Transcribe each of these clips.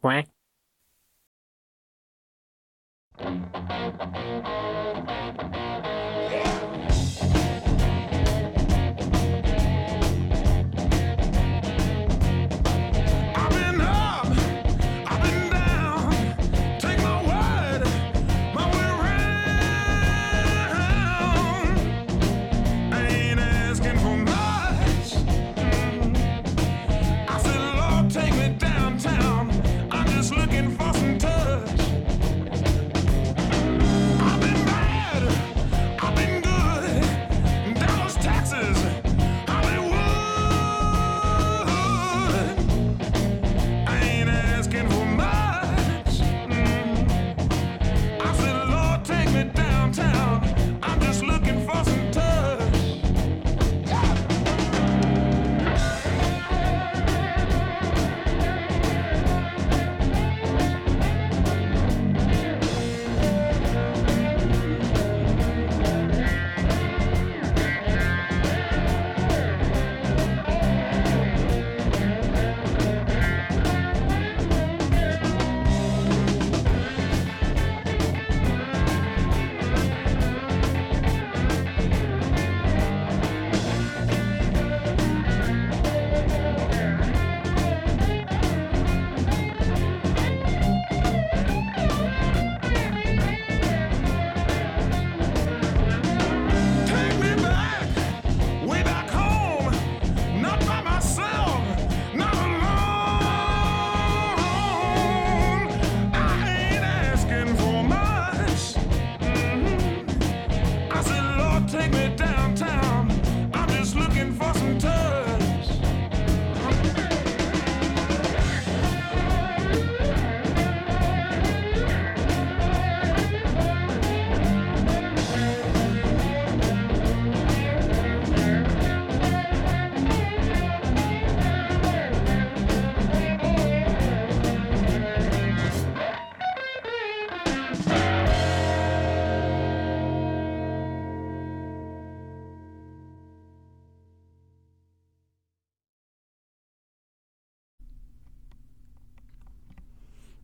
quack.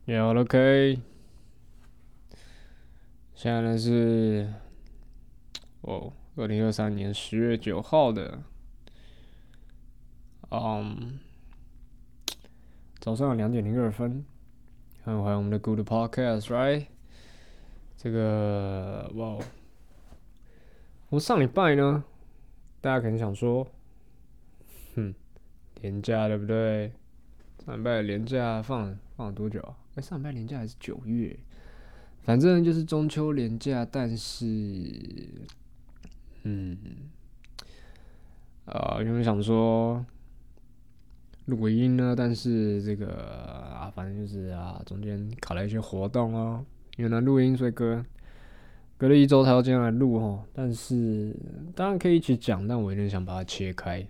Yeah, OK。现在呢是哦，二零二三年十月九号的，嗯，早上两点零二分。欢迎回我们的 Good Podcast，right？这个哇，哦我上礼拜呢，大家可能想说，哼，廉价对不对？上礼拜的廉价放放了多久啊？上礼拜廉价还是九月，反正就是中秋廉价，但是，嗯，啊、原本想说录音呢，但是这个啊，反正就是啊，中间搞了一些活动哦，因为呢录音，所以隔隔了一周才要这样来录哦。但是当然可以一起讲，但我有点想把它切开。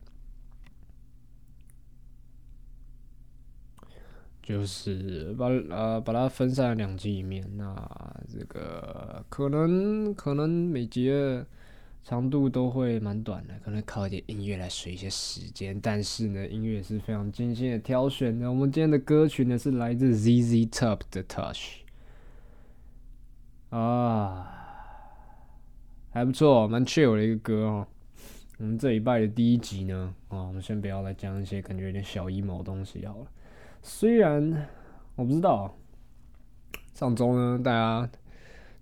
就是把呃把它分散两集里面，那这个可能可能每集的长度都会蛮短的，可能靠一点音乐来随一些时间，但是呢，音乐是非常精心的挑选的。我们今天的歌曲呢是来自 ZZ Top 的 Touch，啊，还不错，蛮 chill 的一个歌哦。我们这礼拜的第一集呢，啊，我们先不要来讲一些感觉有点小 emo 的东西好了。虽然我不知道上周呢，大家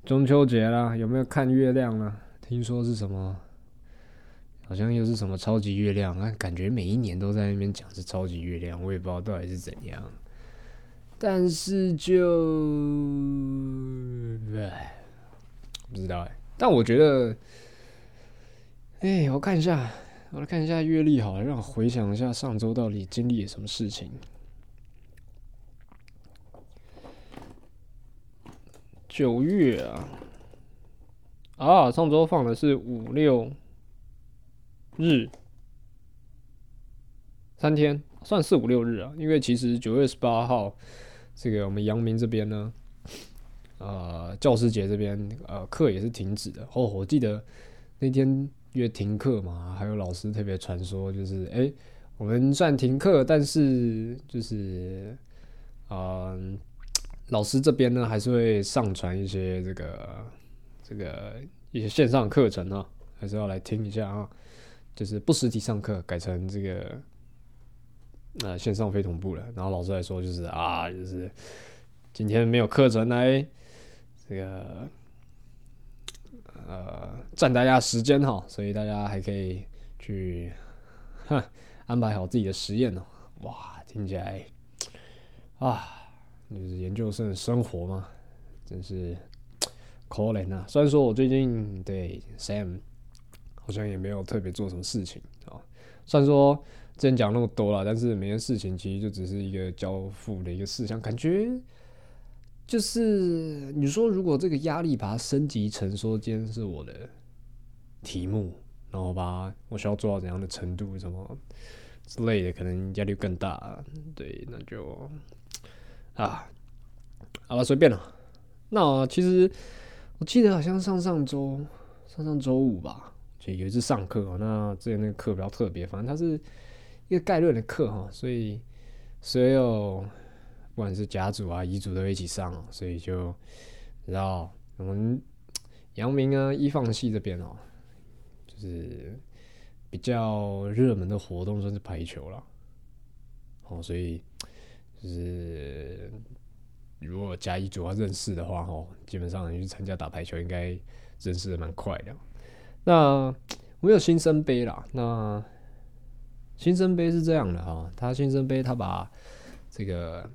中秋节啦，有没有看月亮呢？听说是什么？好像又是什么超级月亮啊？感觉每一年都在那边讲是超级月亮，我也不知道到底是怎样。但是就，不知道哎。但我觉得，哎，我看一下，我来看一下月历好了，让我回想一下上周到底经历了什么事情。九月啊，啊，上周放的是五六日，三天，算四五六日啊。因为其实九月十八号，这个我们阳明这边呢，呃，教师节这边呃课也是停止的。哦，我记得那天因为停课嘛，还有老师特别传说，就是哎、诶我们算停课，但是就是嗯，老师这边呢还是会上传一些这个这个一些线上课程啊，还是要来听一下啊。就是不实体上课，改成这个呃线上非同步了。然后老师还说，就是啊，就是今天没有课程来这个呃占大家时间哈，所以大家还可以去哼安排好自己的实验哦。哇，听起来啊，就是研究生的生活嘛，真是可怜啊。虽然说我最近对 Sam。好像也没有特别做什么事情啊。虽然说之前讲那么多了，但是每件事情其实就只是一个交付的一个事项。感觉就是你说，如果这个压力把它升级成说今天是我的题目，然后把我需要做到怎样的程度，什么之类的，可能压力更大。对，那就啊，好了，随便了。那其实我记得好像上上周、上上周五吧。就有一次上课，那之前那个课比较特别，反正它是一个概论的课哈，所以所有不管是甲组啊、乙组都一起上，所以就然后我们阳明啊、一放系这边哦，就是比较热门的活动算是排球了，哦，所以就是如果甲乙组要认识的话，哦，基本上你去参加打排球，应该认识的蛮快的。那我有新生杯啦。那新生杯是这样的哈，他新生杯他把这个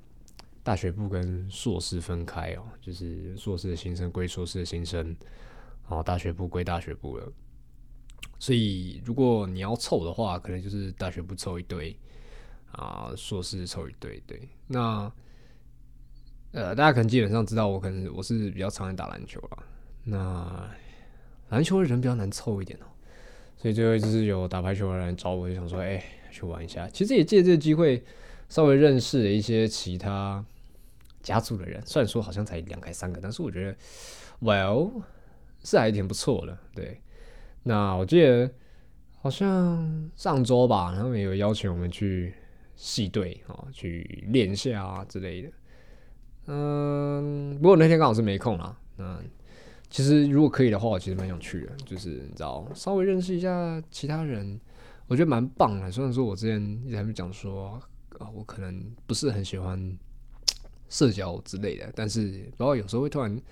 大学部跟硕士分开哦，就是硕士的新生归硕士的新生，然后大学部归大学部了。所以如果你要凑的话，可能就是大学部凑一堆啊，硕士凑一堆。对，那呃，大家可能基本上知道我可能我是比较常爱打篮球了。那篮球的人比较难凑一点哦，所以最后就是有打排球的人找我，就想说，哎，去玩一下。其实也借这个机会，稍微认识了一些其他家族的人。虽然说好像才两开三个，但是我觉得，Well，是还挺不错的。对，那我记得好像上周吧，他们有邀请我们去系队啊，去练下啊之类的。嗯，不过那天刚好是没空啦。那。其实如果可以的话，我其实蛮想去的，就是你知道，稍微认识一下其他人，我觉得蛮棒的。虽然说我之前一直还没讲说啊，我可能不是很喜欢社交之类的，但是然后有时候会突然，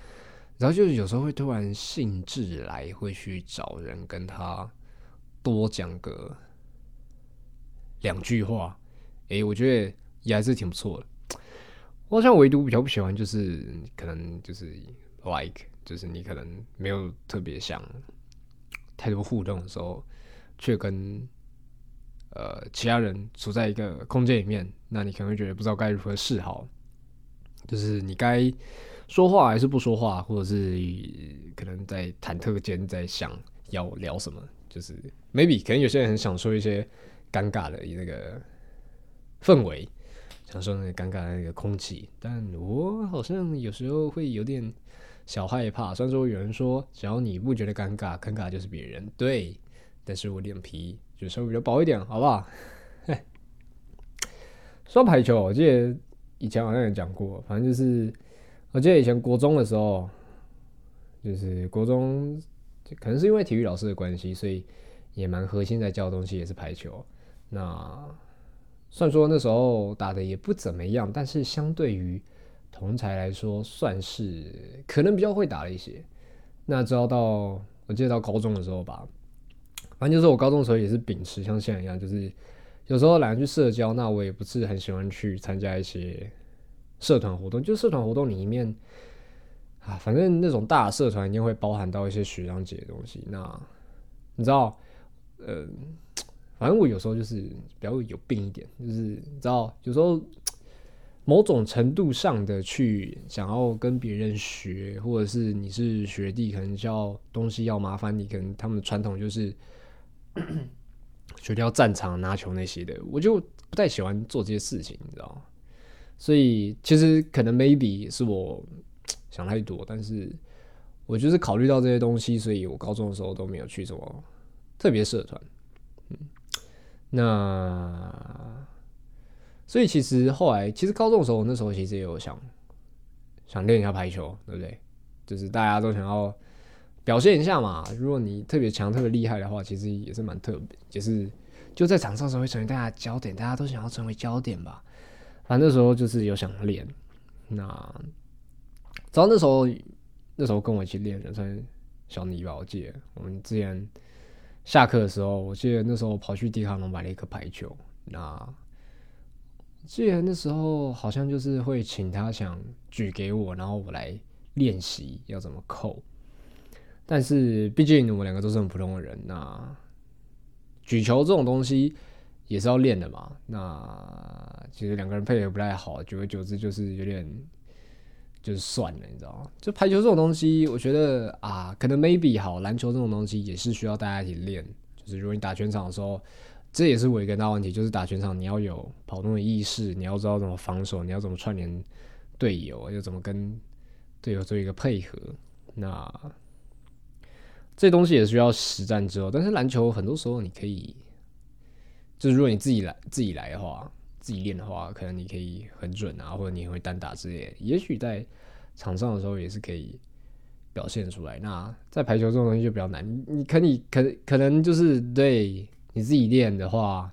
然后就是有时候会突然兴致来，会去找人跟他多讲个两句话。诶，我觉得也还是挺不错的。我好像唯独比较不喜欢，就是可能就是 like。就是你可能没有特别想太多互动的时候，却跟呃其他人处在一个空间里面，那你可能会觉得不知道该如何是好。就是你该说话还是不说话，或者是可能在忐忑间在想要聊什么。就是 maybe 可能有些人很享受一些尴尬的那个氛围，享受那个尴尬的那个空气，但我好像有时候会有点。小害怕，虽然说有人说，只要你不觉得尴尬，尴尬就是别人。对，但是我脸皮就稍微比较薄一点，好不好？说排球，我记得以前好像也讲过，反正就是，我记得以前国中的时候，就是国中，可能是因为体育老师的关系，所以也蛮核心在教的东西也是排球。那虽然说那时候打的也不怎么样，但是相对于同才来说，算是可能比较会打了一些。那直到到我记得到高中的时候吧，反正就是我高中的时候也是秉持像现在一样，就是有时候懒得去社交，那我也不是很喜欢去参加一些社团活动。就社团活动里面啊，反正那种大社团一定会包含到一些学长姐的东西。那你知道，呃，反正我有时候就是比较有病一点，就是你知道，有时候。某种程度上的去想要跟别人学，或者是你是学弟，可能教东西要麻烦你，可能他们的传统就是 学弟要战场拿球那些的，我就不太喜欢做这些事情，你知道吗？所以其实可能 maybe 是我想太多，但是我就是考虑到这些东西，所以我高中的时候都没有去什么特别社团。那。所以其实后来，其实高中的时候，我那时候其实也有想想练一下排球，对不对？就是大家都想要表现一下嘛。如果你特别强、特别厉害的话，其实也是蛮特别，也是就在场上时候会成为大家焦点，大家都想要成为焦点吧。反正那时候就是有想练，那直到那时候，那时候跟我一起练的算小尼吧，我记得我们之前下课的时候，我记得那时候跑去迪卡侬买了一颗排球，那记得那时候好像就是会请他想举给我，然后我来练习要怎么扣。但是毕竟我们两个都是很普通的人，那举球这种东西也是要练的嘛。那其实两个人配合不太好，久而久之就是有点就是算了，你知道吗？就排球这种东西，我觉得啊，可能 maybe 好，篮球这种东西也是需要大家一起练。就是如果你打全场的时候，这也是我一个大问题，就是打全场你要有跑动的意识，你要知道怎么防守，你要怎么串联队友，要怎么跟队友做一个配合。那这东西也需要实战之后，但是篮球很多时候你可以，就如果你自己来自己来的话，自己练的话，可能你可以很准啊，或者你会单打之类，也许在场上的时候也是可以表现出来。那在排球这种东西就比较难，你可你可可能就是对你自己练的话，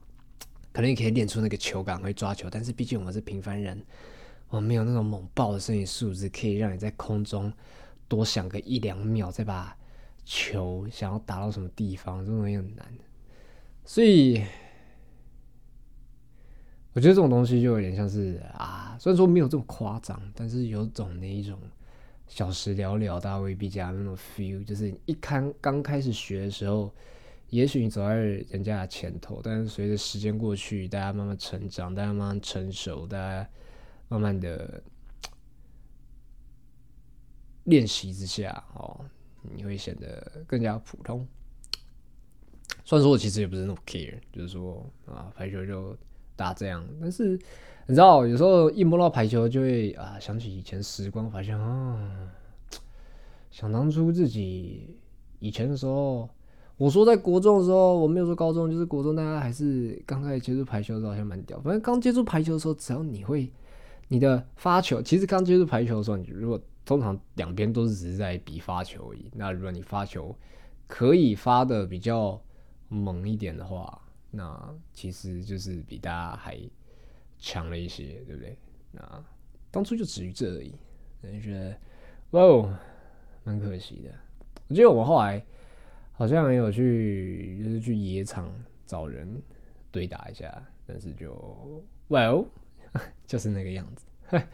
可能你可以练出那个球感，会抓球，但是毕竟我们是平凡人，我们没有那种猛爆的身体素质，可以让你在空中多想个一两秒，再把球想要打到什么地方，这种东西很难。所以我觉得这种东西就有点像是啊，虽然说没有这么夸张，但是有种那一种小时聊聊，大未必加那种 feel，就是一开刚开始学的时候，也许你走在人家的前头，但是随着时间过去，大家慢慢成长，大家慢慢成熟，大家慢慢的练习之下，哦，你会显得更加普通。虽然说我其实也不是那么 care，就是说啊，排球就打这样，但是你知道，有时候一摸到排球，就会啊想起以前时光，发现啊，想当初自己以前的时候，我说在国中的时候，我没有说高中，就是国中，大家还是刚开始接触排球的时候，好像蛮屌。反正刚接触排球的时候，只要你会你的发球，其实刚接触排球的时候，你如果通常两边都是只是在比发球而已。那如果你发球可以发的比较猛一点的话，那其实就是比大家还强了一些，对不对？那当初就止于这而已，就觉得哇哦，蛮可惜的。我记得我们后来好像也有去，就是去野场找人对打一下，但是就 well 就是那个样子，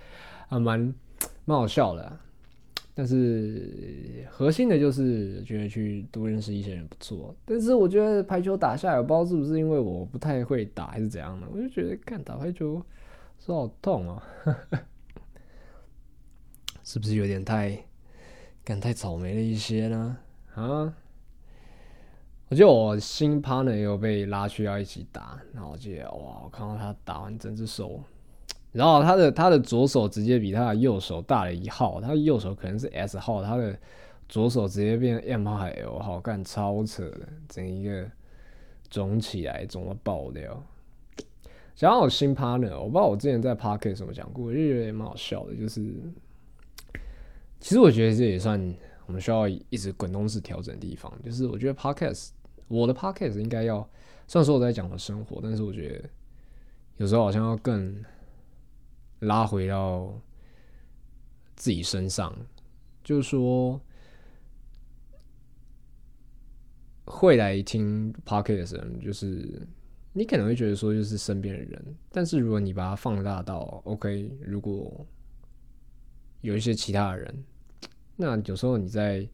还蛮蛮好笑的、但是核心的就是觉得去多认识一些人不错。但是我觉得排球打下来，我不知道是不是因为我不太会打还是怎样的，我就觉得看打排球手好痛哦，是不是有点太干太草莓了一些呢？啊？我记得我新 partner 也有被拉去要一起打，然后我记得哇，我看到他打完整只手，然后他的他的左手直接比他的右手大了一号，他的右手可能是 S 号，他的左手直接变 M 号还 L 号，干超扯的，整一个肿起来，肿到爆掉。想到我新 partner，我不知道我之前在 Park 什么讲过，我就觉得蛮好笑的，就是其实我觉得这也算我们需要一直滚动式调整的地方，就是我觉得 Podcast 我的 Podcast 应该要，虽然说我在讲我的生活，但是我觉得有时候好像要更拉回到自己身上，就是说会来听 Podcast 的人，就是你可能会觉得说就是身边的人，但是如果你把它放大到 OK，如果有一些其他的人，那有时候你在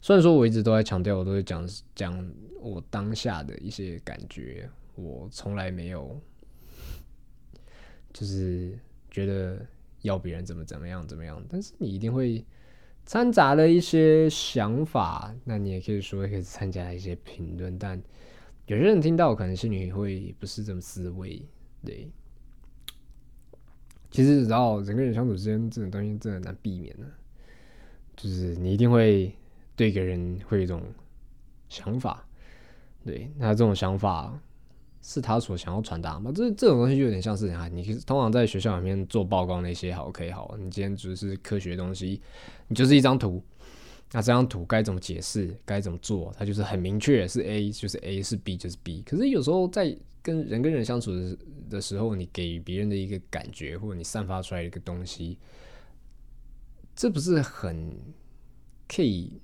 虽然说我一直都在强调，我都会讲讲我当下的一些感觉，我从来没有就是觉得要别人怎么怎么样怎么样，但是你一定会掺杂了一些想法，那你也可以说可以参加一些评论，但有些人听到可能心里会不是这么思维，对。其实，然后人跟人相处之间这种东西真的难避免的，就是你一定会对一个人会有一种想法，对，那这种想法是他所想要传达吗？这这种东西就有点像是啊，你通常在学校里面做报告那些，好，OK，好，你今天只是科学东西，你就是一张图，那这张图该怎么解释，该怎么做，它就是很明确，是 A 就是 A，是 B 就是 B。可是有时候在跟人跟人相处的的时候，你给别人的一个感觉，或者你散发出来的一个东西，这不是很可以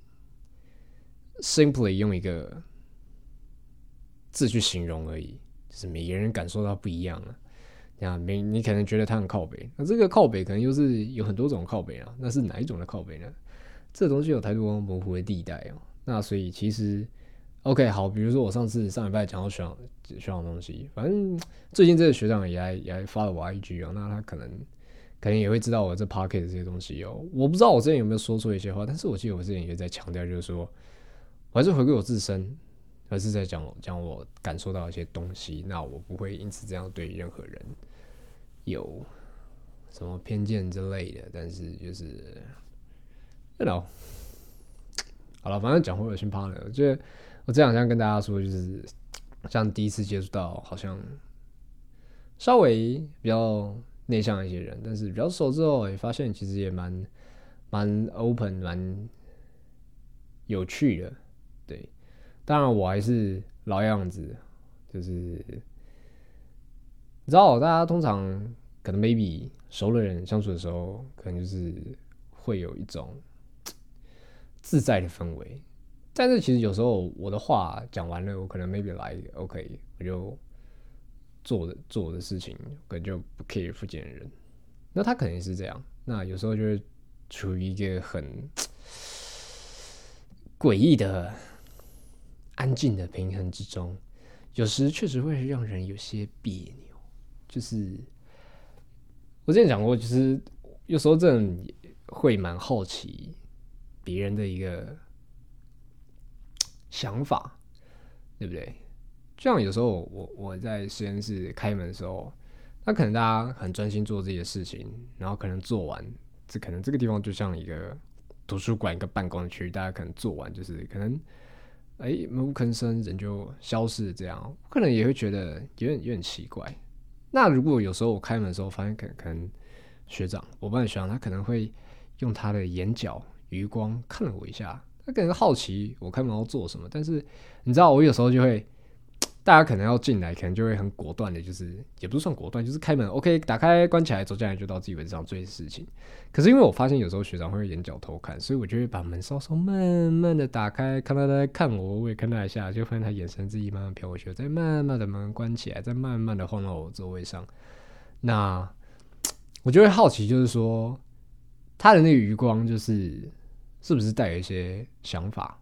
simply 用一个字去形容而已，是每个人感受到不一样了。那每你可能觉得他很靠北，那这个靠北可能又是有很多种靠北啊，那是哪一种的靠北呢？这东西有太多模糊的地带哦。那所以其实 OK 好，比如说我上次上礼拜讲到学长学长的东西，反正最近这个学长也来也来发了我 IG 哦，那他可能可能也会知道我这 Pocket 这些东西哦。我不知道我之前有没有说错一些话，但是我记得我之前也在强调，就是说我还是回归我自身，而是在讲讲我感受到一些东西，那我不会因此这样对任何人有什么偏见之类的，但是就是。you know，好了，反正讲回我新 partner，我觉得我这两天跟大家说，就是像第一次接触到，好像稍微比较内向一些人，但是比较熟之后，也发现其实也蛮蛮 open，蛮有趣的。对，当然我还是老样子，就是你知道，大家通常可能 maybe 熟的人相处的时候，可能就是会有一种。自在的氛围，但是其实有时候我的话讲完了，我可能 maybe 来 OK，我就做的做的事情，可能就不 care 附近的人。那他肯定是这样，那有时候就是处于一个很诡异的安静的平衡之中，有时确实会让人有些别扭。就是我之前讲过，其实有时候真的会蛮好奇。别人的一个想法，对不对？就像有时候我我在实验室开门的时候，那可能大家很专心做自己的事情，然后可能做完，这可能这个地方就像一个图书馆一个办公区，大家可能做完就是可能哎闷不吭声，人就消失，这样我可能也会觉得有点有点奇怪。那如果有时候我开门的时候发现，可能可能学长我班的学长他可能会用他的眼角。余光看了我一下，他可能好奇我开门要做什么。但是你知道，我有时候就会，大家可能要进来，可能就会很果断的，就是也不是算果断，就是开门，OK，打开关起来，走进来就到自己位置上做事情。可是因为我发现有时候学长会眼角偷看，所以我就会把门稍稍慢慢的打开，看到他在看我，我也看他一下，就发现他眼神自己慢慢飘过去，再慢慢的门关起来，再慢慢的晃到我座位上。那我就会好奇，就是说。他的那个余光，就是是不是带有一些想法？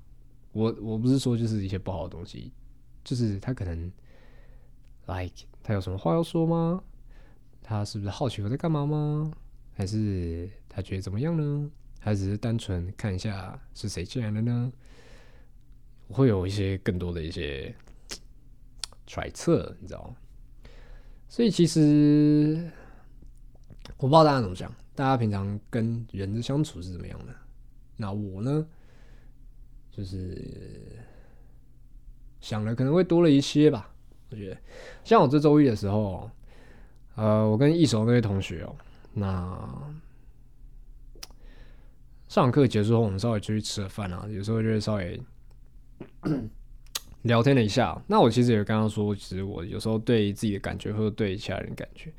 我我不是说就是一些不好的东西，就是他可能，like 他有什么话要说吗？他是不是好奇我在干嘛吗？还是他觉得怎么样呢？还只是单纯看一下是谁进来了呢？我会有一些更多的一些 揣测，你知道吗？所以其实我不知道大家怎么想。大家平常跟人的相处是怎么样的？那我呢，就是想的可能会多了一些吧。我觉得，像我这周一的时候，呃，我跟一手那位同学哦，那上课结束后，我们稍微出去吃了饭啊，有时候就会稍微 聊天了一下。那我其实也刚刚说，其实我有时候对自己的感觉，或者对其他人感觉。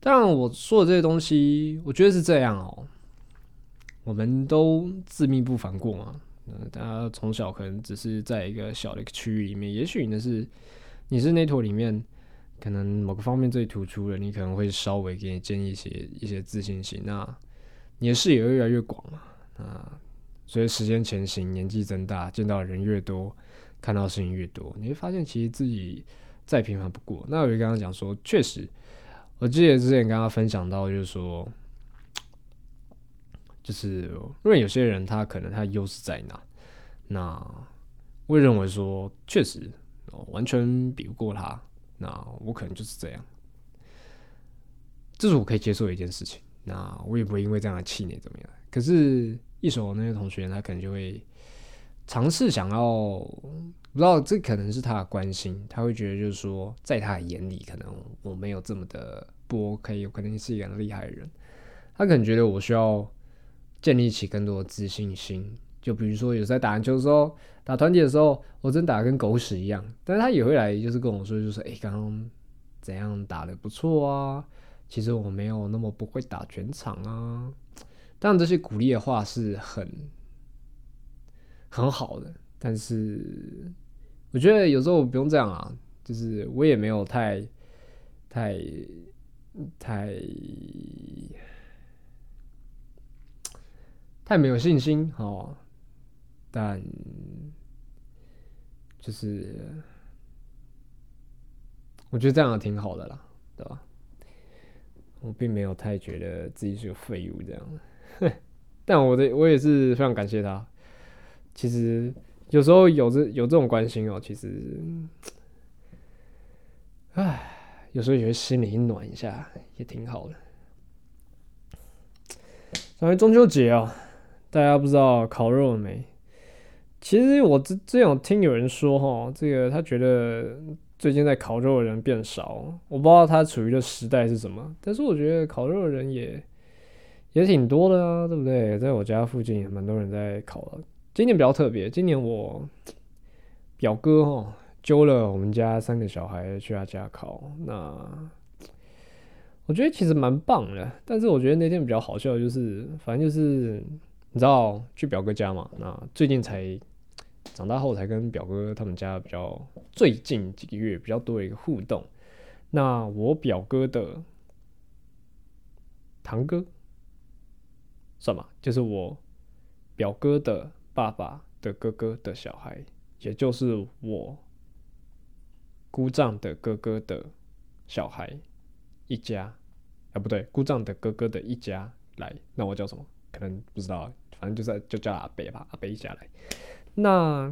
当然，我说的这些东西，我觉得是这样哦。我们都自命不凡过嘛，嗯，大家从小可能只是在一个小的一个区域里面，也许你是你是那坨里面，可能某个方面最突出的，你可能会稍微给你建立一些一些自信心，那你的视野会越来越广嘛。啊，随着时间前行，年纪增大，见到的人越多，看到事情越多，你会发现其实自己再平凡不过。那我就刚刚讲说，确实。我记得之前跟他分享到，就是说，就是因为有些人他可能他优势在哪，那我认为说确实完全比不过他，那我可能就是这样，这是我可以接受的一件事情。那我也不会因为这样的气馁怎么样。可是，一手那些同学他可能就会尝试想要，不知道这可能是他的关心，他会觉得就是说，在他的眼里，可能我没有这么的不 OK，有可能是一个很厉害的人，他可能觉得我需要建立起更多的自信心。就比如说，有在打篮球的时候，打团体的时候，我真打得跟狗屎一样，但是他也会来，就是跟我说，就是哎，刚刚怎样打的不错啊，其实我没有那么不会打全场啊。当然，这些鼓励的话是很很好的，但是我觉得有时候不用这样啊，就是我也没有太太太太没有信心哦。但就是我觉得这样挺好的啦，对吧？我并没有太觉得自己是个废物这样，但我的我也是非常感谢他。其实有时候有这有这种关心哦，其实，唉，有时候也会心里暖一下，也挺好的。反正中秋节啊，大家不知道烤肉了没？其实我之之前有听有人说哈，这个他觉得最近在烤肉的人变少，我不知道他处于的时代是什么，但是我觉得烤肉的人也也挺多的啊，对不对？在我家附近也蛮多人在烤的。今年比较特别，今年我表哥哈揪了我们家三个小孩去他家烤，那我觉得其实蛮棒的。但是我觉得那天比较好笑，就是反正就是你知道去表哥家嘛，那最近才。长大后才跟表哥他们家比较最近几个月比较多的一个互动。那我表哥的堂哥算吧，就是我表哥的爸爸的哥哥的小孩，也就是我姑丈的哥哥的小孩一家啊，不对，姑丈的哥哥的一家来。那我叫什么？可能不知道，反正就在就叫阿北吧，阿北一家来。那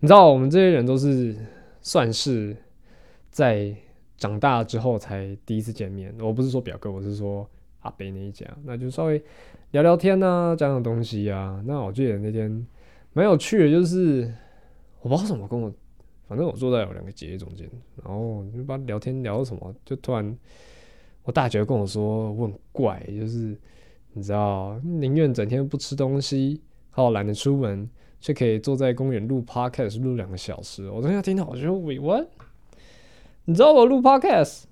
你知道，我们这些人都是算是在长大之后才第一次见面。我不是说表哥，我是说阿北那一家，那就稍微聊聊天啊，讲讲东西啊。那我记得那天蛮有趣的，就是我不知道怎么跟我，反正我坐在我两个姐姐中间，然后就把聊天聊到什么，就突然我大姐跟我说我很怪，就是你知道，宁愿整天不吃东西，好懒得出门。却可以坐在公园录 podcast 录两个小时，我当时听到我觉得 what？你知道我录 podcast？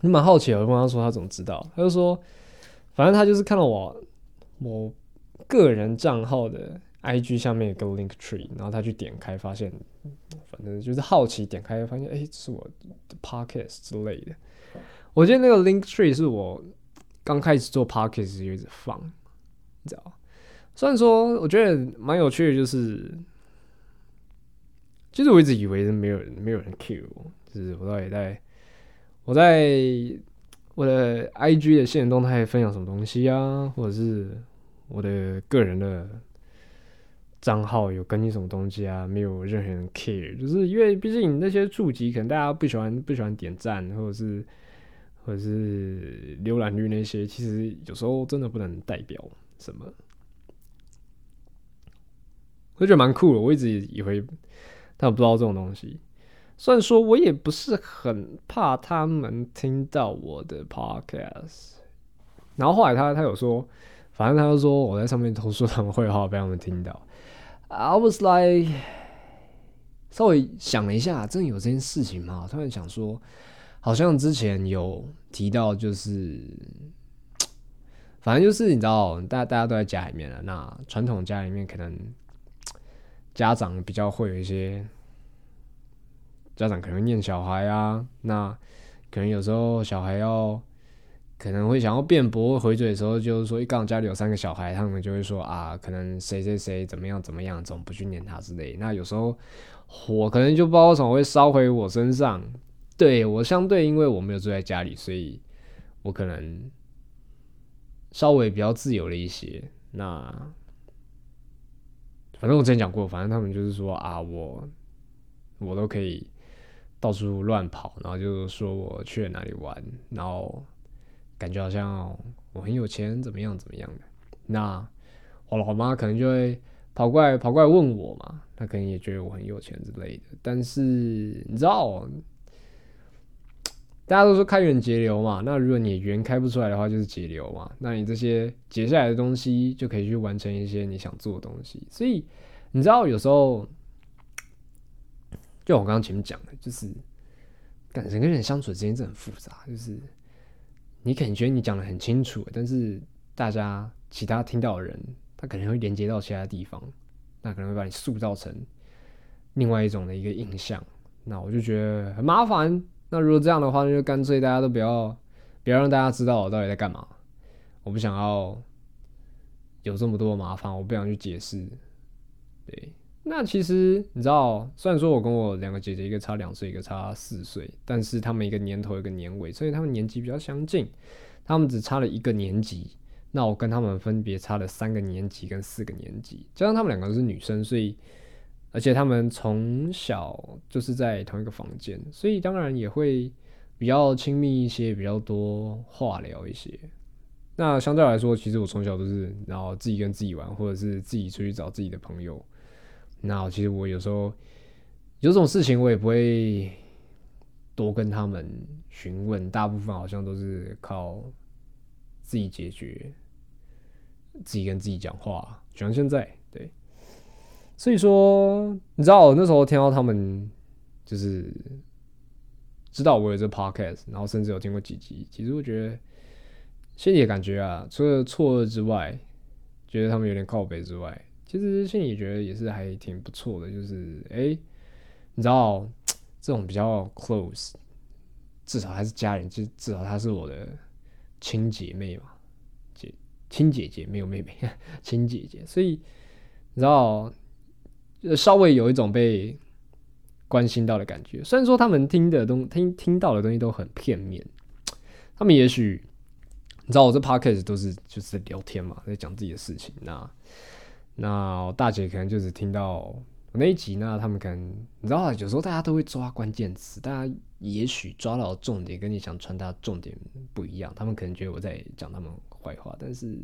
你蛮好奇，我就问他说他怎么知道？他就说，反正他就是看到我我个人账号的 IG 下面有个 link tree，然后他去点开，发现反正就是好奇点开，发现哎，是我的 podcast 之类的。我记得那个 link tree 是我刚开始做 podcast 就一直放，你知道。虽然说，我觉得蛮有趣的，就是其实我一直以为是没有人没有人 Q 我，就是我到底在我在我的 IG 的现实动态分享什么东西啊，或者是我的个人的账号有更新什么东西啊，没有任何人 care，就是因为毕竟那些触及可能大家不喜欢不喜欢点赞，或者是或者是浏览率那些，其实有时候真的不能代表什么。我觉得蛮酷的，我一直以为他们不知道这种东西。虽然说我也不是很怕他们听到我的 podcast，然后后来他他有说，反正他就说我在上面投诉他们会话被他们听到。I was like，稍微想了一下，真的有这件事情吗？突然想说，好像之前有提到，就是反正就是你知道，大大家都在家里面了，那传统家里面可能。家长比较会有一些家长可能念小孩啊，那可能有时候小孩要可能会想要辩驳回嘴的时候，就是说一刚家里有三个小孩，他们就会说啊，可能谁谁谁怎么样怎么样，怎么不去念他之类。那有时候火可能就不知道为什么会烧回我身上。对我相对，因为我没有住在家里，所以我可能稍微比较自由了一些。那。反正我之前讲过，反正他们就是说啊，我我都可以到处乱跑，然后就是说我去了哪里玩，然后感觉好像我很有钱，怎么样怎么样的。那我老妈可能就会跑过来跑过来问我嘛，她可能也觉得我很有钱之类的。但是你知道，大家都说开源节流嘛，那如果你源开不出来的话，就是节流嘛。那你这些节下来的东西，就可以去完成一些你想做的东西。所以你知道，有时候就我刚刚前面讲的，就是感人跟人相处之间真的很复杂，就是你可能觉得你讲的很清楚，但是大家其他听到的人，他可能会连接到其他地方，那可能会把你塑造成另外一种的一个印象。那我就觉得很麻烦。那如果这样的话，那就干脆大家都不要，不要让大家知道我到底在干嘛。我不想要有这么多麻烦，我不想去解释。对，那其实你知道，虽然说我跟我两个姐姐，一个差两岁，一个差四岁，但是他们一个年头一个年尾，所以他们年纪比较相近。他们只差了一个年级，那我跟他们分别差了三个年级跟四个年级，加上他们两个是女生，所以。而且他们从小就是在同一个房间，所以当然也会比较亲密一些，比较多话聊一些。那相对来说，其实我从小都是然后自己跟自己玩，或者是自己出去找自己的朋友。那其实我有时候有种事情，我也不会多跟他们询问，大部分好像都是靠自己解决，自己跟自己讲话。就像现在，所以说，你知道我那时候听到他们就是知道我有这 podcast，然后甚至有听过几集。其实我觉得心里的感觉啊，除了错愕之外，觉得他们有点靠北之外，其实心里觉得也是还挺不错的。就是哎，你知道这种比较 close，至少还是家人，就至少她是我的亲姐妹嘛，姐亲姐姐没有妹妹，亲姐姐。所以你知道。稍微有一种被关心到的感觉，虽然说他们听的东听听到的东西都很片面，他们也许你知道我这 p o c a s t 都是就是聊天嘛，在讲自己的事情。那那大姐可能就是听到我那一集，那他们可能你知道，有时候大家都会抓关键词，大家也许抓到重点跟你想传达重点不一样，他们可能觉得我在讲他们坏话，但是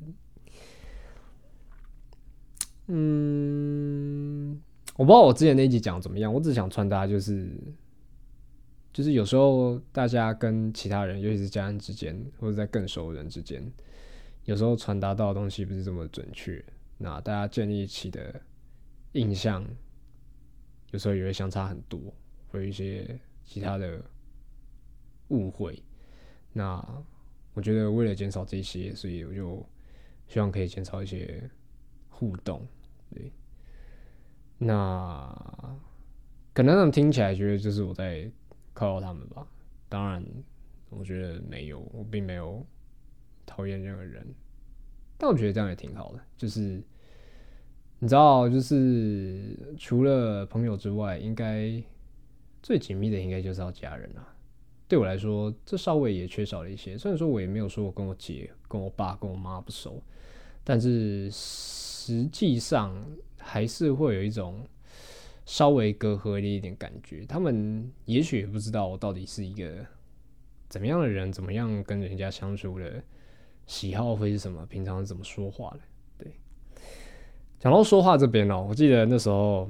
嗯。我不知道我之前那一集讲怎么样，我只想传达就是，就是有时候大家跟其他人，尤其是家人之间，或者在更熟的人之间，有时候传达到的东西不是这么准确，那大家建立起的印象，有时候也会相差很多，会有一些其他的误会。那我觉得为了减少这些，所以我就希望可以减少一些互动，那可能他们听起来觉得就是我在靠扰他们吧。当然，我觉得没有，我并没有讨厌任何人。但我觉得这样也挺好的，就是你知道，就是除了朋友之外，应该最紧密的应该就是要家人啊。对我来说，这稍微也缺少了一些。虽然说我也没有说我跟我姐、跟我爸、跟我妈不熟，但是实际上。还是会有一种稍微隔阂的一点感觉，他们也许不知道我到底是一个怎么样的人，怎么样跟人家相处的喜好会是什么，平常怎么说话的。对，讲到说话这边哦，我记得那时候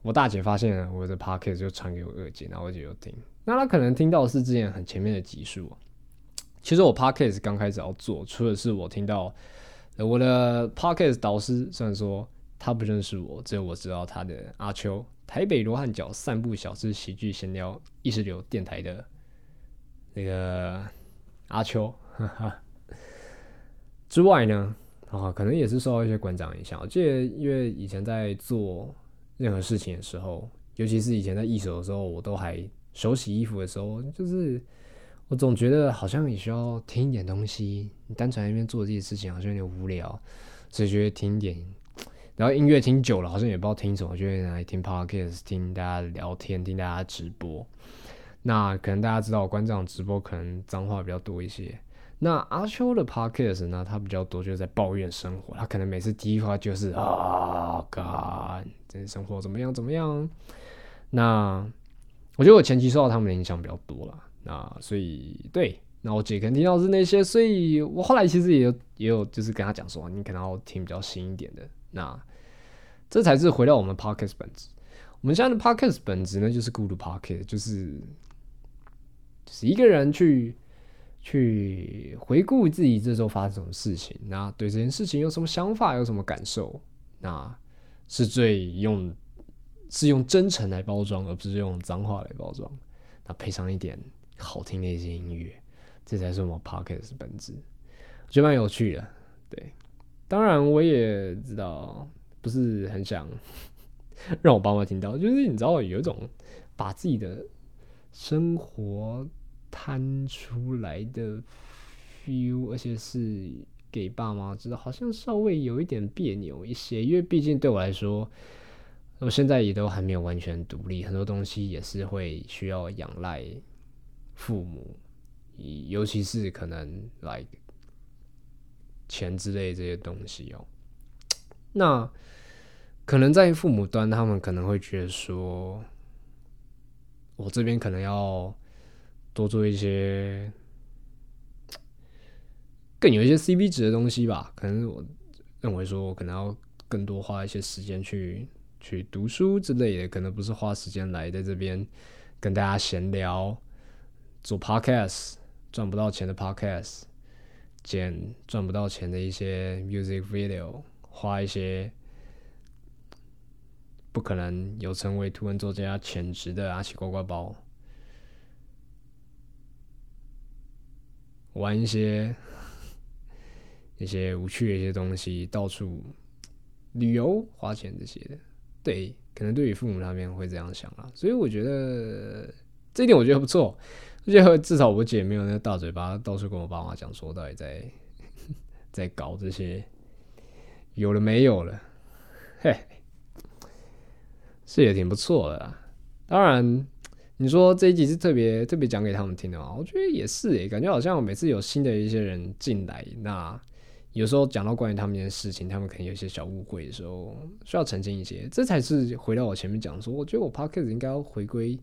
我大姐发现我的 p o c k e t 就传给我二姐，然后我姐就听，那她可能听到是之前很前面的集数。其实我 p o c k e t 刚开始要做，除了是我听到我的 p o c k e t 导师，虽然说。他不认识我，只有我知道他的阿秋，台北罗汉脚散步小资喜剧闲聊意识流电台的那个阿秋。之外呢，啊，可能也是受到一些馆长影响。我记得，因为以前在做任何事情的时候，尤其是以前在一手的时候，我都还手洗衣服的时候，就是我总觉得好像也需要听一点东西。你单纯在那边做这些事情，好像有点无聊，所以觉得听一点。然后音乐听久了，好像也不知道听什么，就会来听 podcast，听大家聊天，听大家直播。那可能大家知道，我关这场直播可能脏话比较多一些。那阿秋的 podcast 呢，他比较多就是在抱怨生活，他可能每次第一句话就是啊，God，这生活怎么样怎么样？那我觉得我前期受到他们的影响比较多了。那所以对，那我姐肯定要是那些，所以我后来其实也有也有就是跟他讲说，你可能要听比较新一点的。那这才是回到我们 podcast 本质。我们现在的 podcast 本质呢，就是孤独 podcast，就是就是一个人去去回顾自己这周发生什么事情，那对这件事情有什么想法，有什么感受，那是最用是用真诚来包装，而不是用脏话来包装。那配上一点好听的一些音乐，这才是我们 podcast 的本质。我觉得蛮有趣的，对。当然，我也知道不是很想 让我爸妈听到，就是你知道有一种把自己的生活摊出来的 feel，而且是给爸妈知道，好像稍微有一点别扭一些，因为毕竟对我来说，我现在也都还没有完全独立，很多东西也是会需要仰赖父母，尤其是可能 like。钱之类这些东西哦，那可能在父母端，他们可能会觉得说，我这边可能要多做一些更有一些 CP 值的东西吧。可能我认为说，我可能要更多花一些时间去去读书之类的，可能不是花时间来在这边跟大家闲聊，做 Podcast 赚不到钱的 Podcast。剪赚不到钱的一些 music video，花一些不可能有成为图文作家潜质的阿奇呱呱包，玩一些一些无趣的一些东西，到处旅游花钱这些的，对，可能对于父母那边会这样想啊，所以我觉得这一点我觉得不错。而且至少我姐没有那个大嘴巴，到处跟我爸妈讲说到底在在搞这些，有了没有了，嘿，是也挺不错的啦。当然，你说这一集是特别特别讲给他们听的嘛？我觉得也是诶，感觉好像每次有新的一些人进来，那有时候讲到关于他们的事情，他们可能有些小误会的时候，需要澄清一些。这才是回到我前面讲说，我觉得我 p o c k e t 应该要回归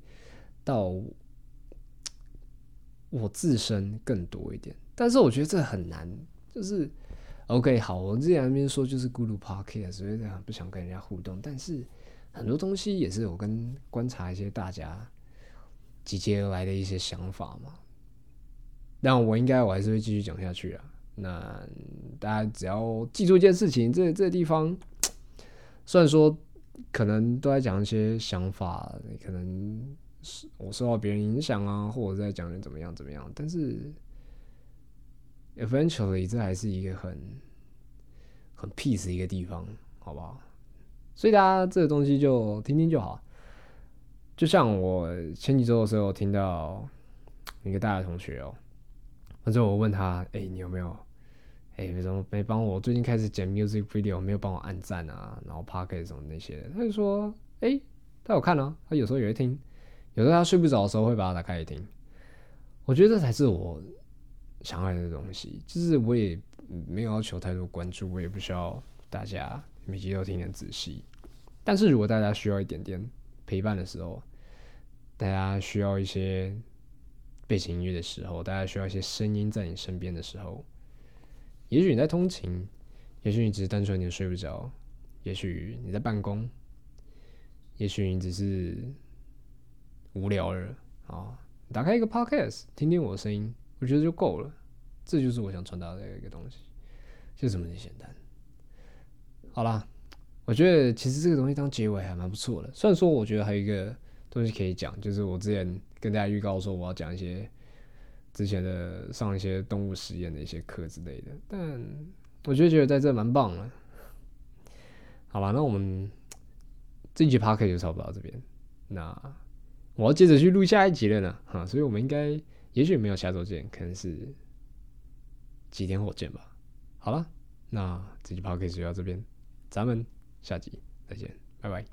到。我自身更多一点，但是我觉得这很难。就是 OK，好，我之前那边说就是孤独 Park，所以不想跟人家互动。但是很多东西也是我跟观察一些大家集结而来的一些想法嘛。但我应该我还是会继续讲下去啊。那大家只要记住一件事情，这这地方虽然说可能都在讲一些想法，可能是。我受到别人影响啊，或者在讲人怎么样怎么样，但是 eventually 这还是一个很很 peace 的一个地方，好不好？所以大家这个东西就听听就好。就像我前几周的时候听到一个大学同学哦，反正我问他，哎，你有没有，哎，为什么没帮我？最近开始剪 music video，没有帮我按赞啊，然后 parket 什么那些的，他就说，哎，他有看啊，他有时候也会听。有时候他睡不着的时候会把它打开来听，我觉得这才是我想要的东西。就是我也没有要求太多关注，我也不需要大家每集都听得仔细。但是如果大家需要一点点陪伴的时候，大家需要一些背景音乐的时候，大家需要一些声音在你身边的时候，也许你在通勤，也许你只是单纯你睡不着，也许你在办公，也许你只是。无聊了啊！打开一个 podcast，听听我的声音，我觉得就够了。这就是我想传达的一个东西，就这么简单。好啦，我觉得其实这个东西当结尾还蛮不错的。虽然说我觉得还有一个东西可以讲，就是我之前跟大家预告说我要讲一些之前的上一些动物实验的一些课之类的，但我觉得觉得在这蛮棒的。好吧，那我们这一集 podcast 就差不多到这边。那。我要接着去录下一集了呢，哈，所以我们应该也许没有下周见，可能是几天后见吧。好了，那这期 p o d c a s 就到这边，咱们下集再见，拜拜。